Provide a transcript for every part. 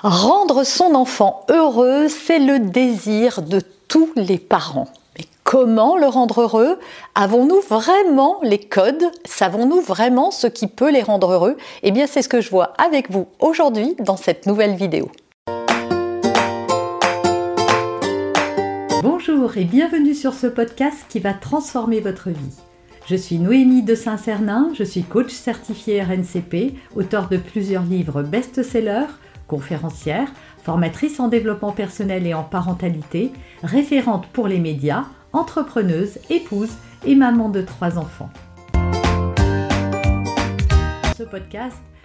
Rendre son enfant heureux, c'est le désir de tous les parents. Mais comment le rendre heureux? Avons-nous vraiment les codes? Savons-nous vraiment ce qui peut les rendre heureux? Eh bien, c'est ce que je vois avec vous aujourd'hui dans cette nouvelle vidéo. Bonjour et bienvenue sur ce podcast qui va transformer votre vie. Je suis Noémie de Saint-Cernin, je suis coach certifié RNCP, auteur de plusieurs livres best-sellers conférencière, formatrice en développement personnel et en parentalité, référente pour les médias, entrepreneuse, épouse et maman de trois enfants. Ce podcast,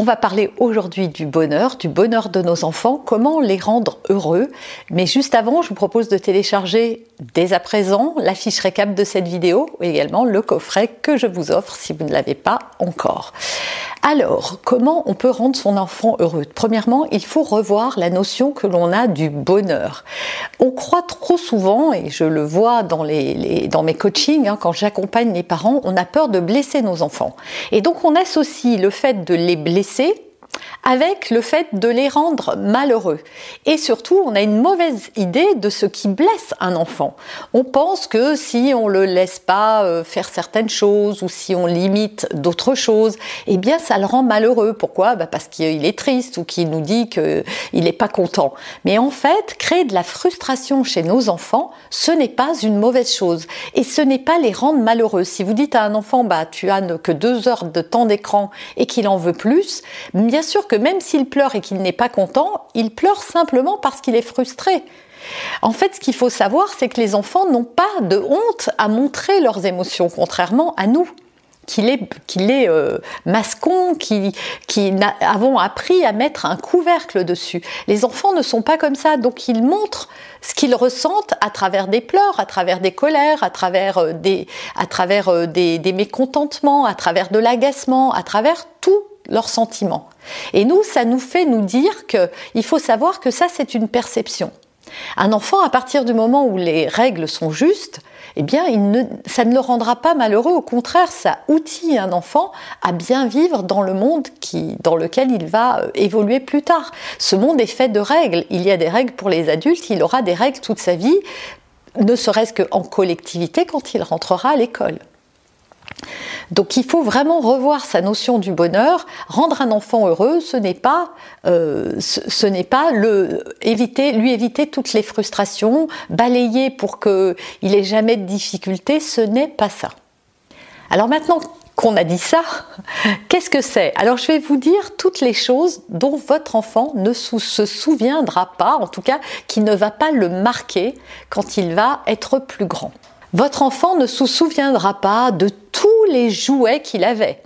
On va parler aujourd'hui du bonheur, du bonheur de nos enfants, comment les rendre heureux. Mais juste avant, je vous propose de télécharger dès à présent la fiche récap de cette vidéo et également le coffret que je vous offre si vous ne l'avez pas encore. Alors, comment on peut rendre son enfant heureux? Premièrement, il faut revoir la notion que l'on a du bonheur. On croit trop souvent, et je le vois dans, les, dans mes coachings, hein, quand j'accompagne les parents, on a peur de blesser nos enfants. Et donc on associe le fait de les blesser avec le fait de les rendre malheureux. Et surtout, on a une mauvaise idée de ce qui blesse un enfant. On pense que si on le laisse pas euh, faire certaines choses ou si on limite d'autres choses, eh bien ça le rend malheureux. Pourquoi? Bah, Parce qu'il est triste ou qu'il nous dit qu'il n'est pas content. Mais en fait, créer de la frustration chez nos enfants, ce n'est pas une mauvaise chose. Et ce n'est pas les rendre malheureux. Si vous dites à un enfant, bah, tu as que deux heures de temps d'écran et qu'il en veut plus, bien sûr que même s'il pleure et qu'il n'est pas content, il pleure simplement parce qu'il est frustré. En fait, ce qu'il faut savoir, c'est que les enfants n'ont pas de honte à montrer leurs émotions, contrairement à nous qu'il est euh, mascon, qui, qui avons appris à mettre un couvercle dessus. Les enfants ne sont pas comme ça, donc ils montrent ce qu'ils ressentent à travers des pleurs, à travers des colères, à travers euh, euh, des mécontentements, à travers de l'agacement, à travers tout leurs sentiments. Et nous, ça nous fait nous dire qu'il faut savoir que ça, c'est une perception. Un enfant, à partir du moment où les règles sont justes, eh bien, ça ne le rendra pas malheureux. Au contraire, ça outille un enfant à bien vivre dans le monde qui, dans lequel il va euh, évoluer plus tard. Ce monde est fait de règles. Il y a des règles pour les adultes, il aura des règles toute sa vie, ne serait-ce qu'en collectivité quand il rentrera à l'école. Donc il faut vraiment revoir sa notion du bonheur. Rendre un enfant heureux, ce n'est pas, euh, lui éviter toutes les frustrations, balayer pour qu'il ait jamais de difficultés, ce n'est pas ça. Alors maintenant qu'on a dit ça, qu'est-ce que c'est? Alors je vais vous dire toutes les choses dont votre enfant ne se souviendra pas, en tout cas qui ne va pas le marquer quand il va être plus grand. Votre enfant ne se souviendra pas de tous les jouets qu'il avait.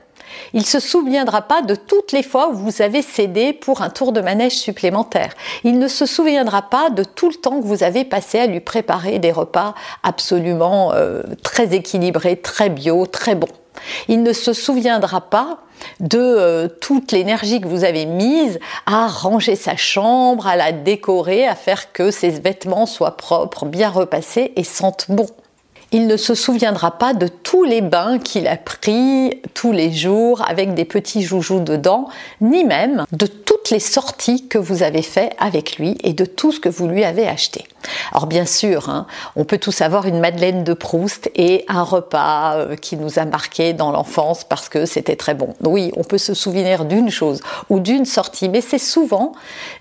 Il se souviendra pas de toutes les fois où vous avez cédé pour un tour de manège supplémentaire. Il ne se souviendra pas de tout le temps que vous avez passé à lui préparer des repas absolument euh, très équilibrés, très bio, très bons. Il ne se souviendra pas de euh, toute l'énergie que vous avez mise à ranger sa chambre, à la décorer, à faire que ses vêtements soient propres, bien repassés et sentent bon il ne se souviendra pas de tous les bains qu'il a pris tous les jours avec des petits joujoux dedans, ni même de toutes les sorties que vous avez fait avec lui et de tout ce que vous lui avez acheté. Alors bien sûr, hein, on peut tous avoir une Madeleine de Proust et un repas euh, qui nous a marqué dans l'enfance parce que c'était très bon. Oui, on peut se souvenir d'une chose ou d'une sortie, mais c'est souvent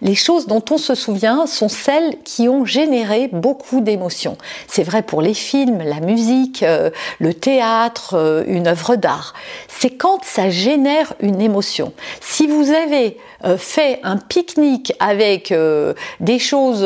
les choses dont on se souvient sont celles qui ont généré beaucoup d'émotions. C'est vrai pour les films, la musique, euh, le théâtre, euh, une œuvre d'art. C'est quand ça génère une émotion. Si vous avez fait un pique-nique avec des choses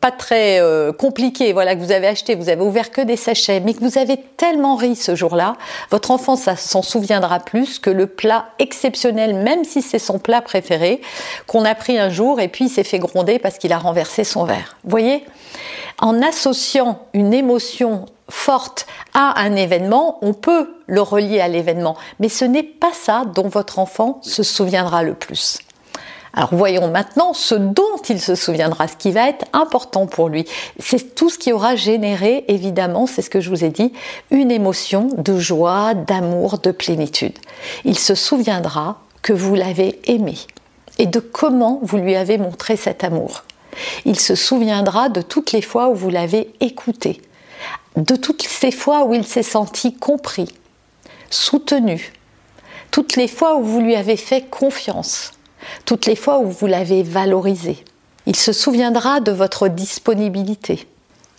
pas très euh, compliqué, voilà, que vous avez acheté, vous avez ouvert que des sachets, mais que vous avez tellement ri ce jour-là, votre enfant s'en souviendra plus que le plat exceptionnel, même si c'est son plat préféré, qu'on a pris un jour et puis il s'est fait gronder parce qu'il a renversé son verre. Vous voyez? En associant une émotion forte à un événement, on peut le relier à l'événement, mais ce n'est pas ça dont votre enfant se souviendra le plus. Alors voyons maintenant ce dont il se souviendra, ce qui va être important pour lui. C'est tout ce qui aura généré, évidemment, c'est ce que je vous ai dit, une émotion de joie, d'amour, de plénitude. Il se souviendra que vous l'avez aimé et de comment vous lui avez montré cet amour. Il se souviendra de toutes les fois où vous l'avez écouté, de toutes ces fois où il s'est senti compris, soutenu, toutes les fois où vous lui avez fait confiance, toutes les fois où vous l'avez valorisé. Il se souviendra de votre disponibilité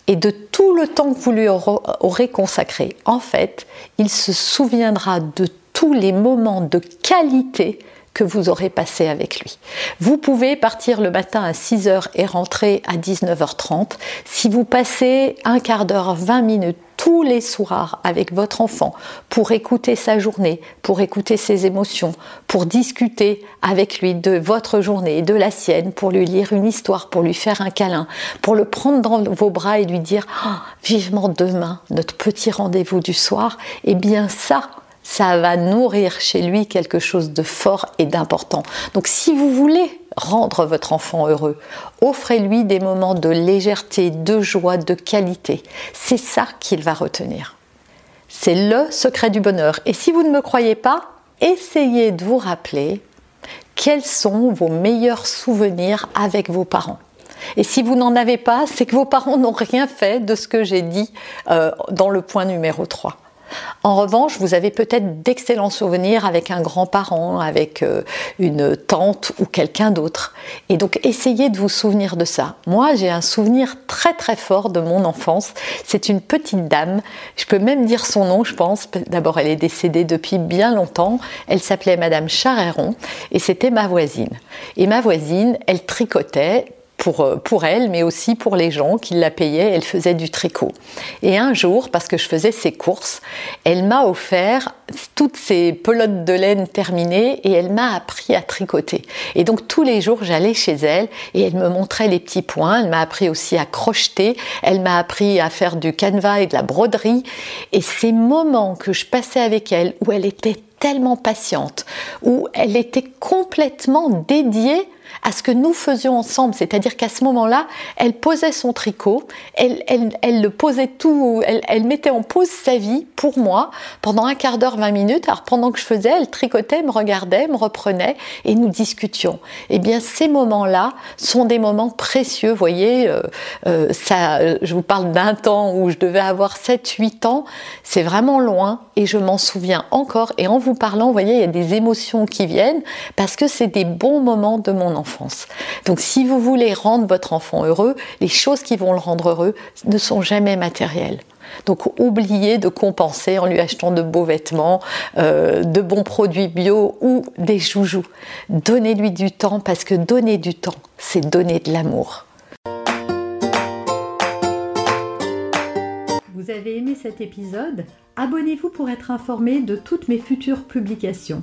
et de tout le temps que vous lui aurez consacré. En fait, il se souviendra de tous les moments de qualité que vous aurez passé avec lui. Vous pouvez partir le matin à 6h et rentrer à 19h30. Si vous passez un quart d'heure, 20 minutes tous les soirs avec votre enfant pour écouter sa journée, pour écouter ses émotions, pour discuter avec lui de votre journée et de la sienne, pour lui lire une histoire, pour lui faire un câlin, pour le prendre dans vos bras et lui dire oh, vivement demain notre petit rendez-vous du soir, eh bien ça, ça va nourrir chez lui quelque chose de fort et d'important. Donc si vous voulez rendre votre enfant heureux, offrez-lui des moments de légèreté, de joie, de qualité. C'est ça qu'il va retenir. C'est le secret du bonheur. Et si vous ne me croyez pas, essayez de vous rappeler quels sont vos meilleurs souvenirs avec vos parents. Et si vous n'en avez pas, c'est que vos parents n'ont rien fait de ce que j'ai dit euh, dans le point numéro 3. En revanche, vous avez peut-être d'excellents souvenirs avec un grand-parent, avec euh, une tante ou quelqu'un d'autre. Et donc, essayez de vous souvenir de ça. Moi, j'ai un souvenir très très fort de mon enfance. C'est une petite dame. Je peux même dire son nom, je pense. D'abord, elle est décédée depuis bien longtemps. Elle s'appelait Madame Charéron et c'était ma voisine. Et ma voisine, elle tricotait euh, pour, elle, mais aussi pour les gens qui la payaient. Elle faisait du tricot. Et un jour, parce que je faisais ses courses, elle m'a offert toutes ses pelotes de laine terminées et elle m'a appris à tricoter. Et donc tous les jours, j'allais chez elle et elle me montrait les petits points. Elle m'a appris aussi à crocheter. Elle m'a appris à faire du canevas et de la broderie. Et ces moments que je passais avec elle, où elle était tellement patiente, où elle était complètement dédiée à ce que nous faisions ensemble. C'est-à-dire qu'à ce moment-là, elle posait son tricot, elle, elle, le posait tout, elle, mettait en pause sa vie pour moi pendant un quart d'heure, 20 minutes. Alors pendant que je faisais, elle tricotait, me regardait, me reprenait et nous discutions. Eh bien, ces moments-là sont des moments précieux. Vous voyez, euh, euh, ça, je vous parle d'un temps où je devais avoir 7-8 ans. C'est vraiment loin et je m'en souviens encore. Et en vous parlant, vous voyez, il y a des émotions qui viennent parce que c'est des bons moments de mon Donc si vous voulez rendre votre enfant heureux, les choses qui vont le rendre heureux ne sont jamais matérielles. Donc oubliez de compenser en lui achetant de beaux vêtements, euh, de bons produits bio ou des joujoux. Donnez-lui du temps parce que donner du temps, c'est donner de l'amour. Vous avez aimé cet épisode? Abonnez-vous pour être informé de toutes mes futures publications.